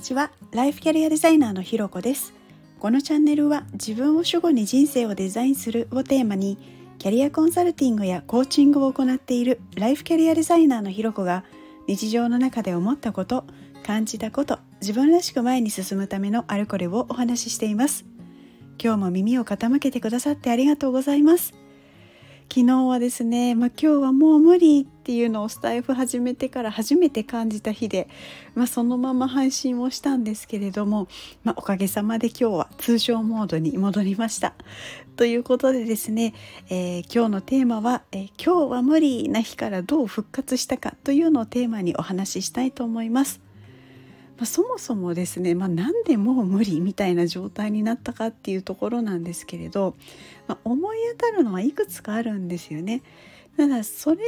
にちは。ライフキャリアデザイナーのひろこです。このチャンネルは自分を主語に人生をデザインするをテーマにキャリアコンサルティングやコーチングを行っているライフキャリアデザイナーのひろこが日常の中で思ったこと感じたこと自分らしく前に進むためのあれこれをお話ししています。今日も耳を傾けてくださってありがとうございます。昨日はですね、まあ、今日はもう無理っていうのをスタイフ始めてから初めて感じた日で、まあ、そのまま配信をしたんですけれども、まあ、おかげさまで今日は通常モードに戻りました。ということでですね、えー、今日のテーマは、えー、今日は無理な日からどう復活したかというのをテーマにお話ししたいと思います。まあ、そもそもですね、まあ、なんでもう無理みたいな状態になったかっていうところなんですけれど、まあ、思い当たるのはいくつかあるんですよね。ただそれ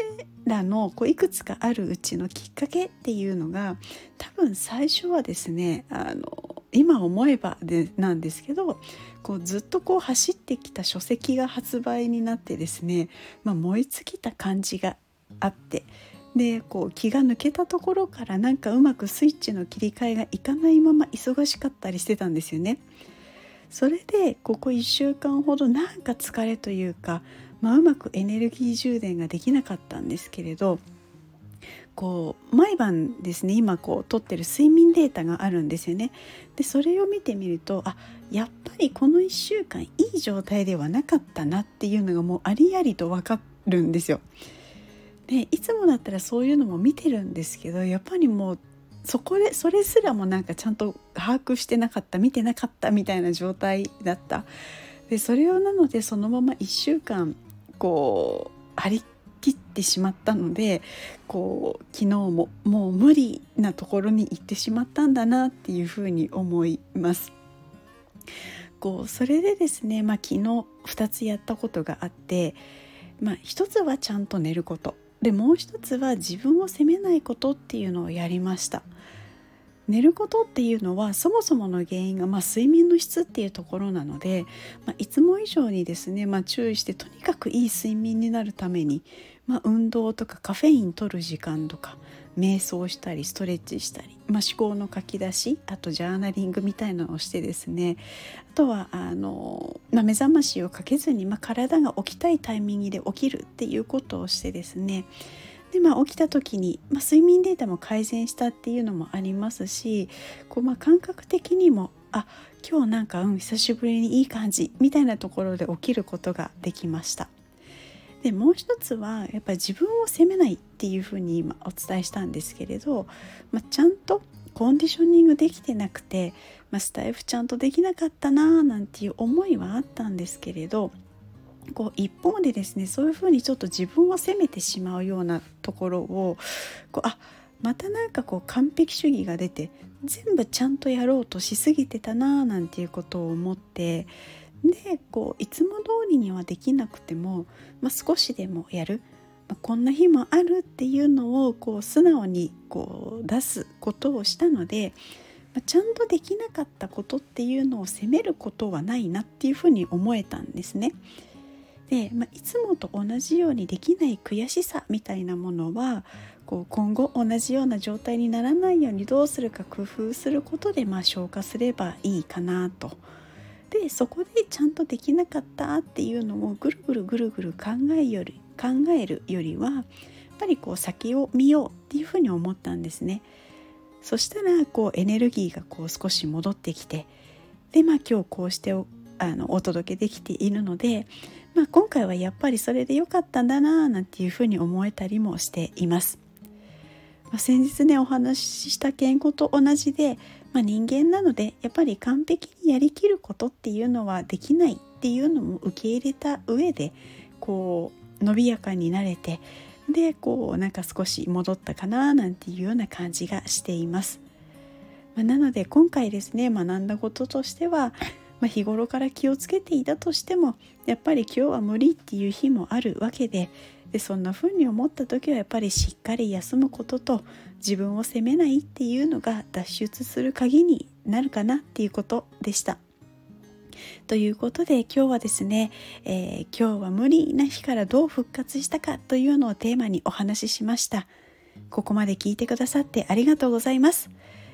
らのこういくつかあるうちのきっかけっていうのが多分最初はですねあの今思えばでなんですけどこうずっとこう走ってきた書籍が発売になってですね、まあ、燃え尽きた感じがあってでこう気が抜けたところからなんかうまくスイッチの切り替えがいかないまま忙しかったりしてたんですよね。それでここ1週間ほどなんか疲れというか、まあ、うまくエネルギー充電ができなかったんですけれどこう毎晩ですね今こう取ってる睡眠データがあるんですよね。でそれを見てみるとあやっぱりこの1週間いい状態ではなかったなっていうのがもうありありと分かるんですよ。でいつもだったらそういうのも見てるんですけどやっぱりもうそこでそれすらもなんかちゃんと把握してなかった見てなかったみたいな状態だったでそれをなのでそのまま1週間こう張り切ってしまったのでこう昨日ももう無理なところに行ってしまったんだなっていうふうに思います。こうそれでですね、まあ、昨日2つやったことがあって、まあ、1つはちゃんと寝ることでもう一つは自分を責めないことっていうのをやりました。寝ることっていうのはそもそもの原因が、まあ、睡眠の質っていうところなので、まあ、いつも以上にですね、まあ、注意してとにかくいい睡眠になるために、まあ、運動とかカフェイン取る時間とか瞑想したりストレッチしたり、まあ、思考の書き出しあとジャーナリングみたいなのをしてですねあとはあの、まあ、目覚ましをかけずに、まあ、体が起きたいタイミングで起きるっていうことをしてですねでまあ、起きた時に、まあ、睡眠データも改善したっていうのもありますしこう、まあ、感覚的にもあ今日なんか、うん、久しぶりにいい感じみたいなところで起きることができました。でもう一つはやっぱり自分を責めないっていうふうに今お伝えしたんですけれど、まあ、ちゃんとコンディショニングできてなくて、まあ、スタイフちゃんとできなかったなーなんていう思いはあったんですけれどこう一方でですねそういうふうにちょっと自分を責めてしまうようなところをこうあまたなんかこう完璧主義が出て全部ちゃんとやろうとしすぎてたなーなんていうことを思ってでこういつも通りにはできなくても、まあ、少しでもやる、まあ、こんな日もあるっていうのをこう素直にこう出すことをしたので、まあ、ちゃんとできなかったことっていうのを責めることはないなっていうふうに思えたんですね。で、まあ、いつもと同じようにできない悔しさみたいなものはこう今後同じような状態にならないようにどうするか工夫することでまあ消化すればいいかなと。でそこでちゃんとできなかったっていうのをぐるぐるぐるぐる考えより考えるよりはやっぱりこう先を見ようっていうふうに思ったんですね。そしたらこうエネルギーがこう少し戻ってきてでまあ今日こうしてあのお届けできているので、まあ、今回はやっぱりそれで良かったんだななんていうふうに思えたりもしています。まあ、先日ねお話しした健康と同じで、まあ、人間なのでやっぱり完璧にやりきることっていうのはできないっていうのも受け入れた上でこう伸びやかになれてでこうなんか少し戻ったかななんていうような感じがしています。まあ、なので今回ですね学んだこととしては、まあ、日頃から気をつけていたとしてもやっぱり今日は無理っていう日もあるわけででそんな風に思った時はやっぱりしっかり休むことと自分を責めないっていうのが脱出する鍵になるかなっていうことでした。ということで今日はですね、えー、今日は無理な日からどう復活したかというのをテーマにお話ししました。ここまで聞いてくださってありがとうございます。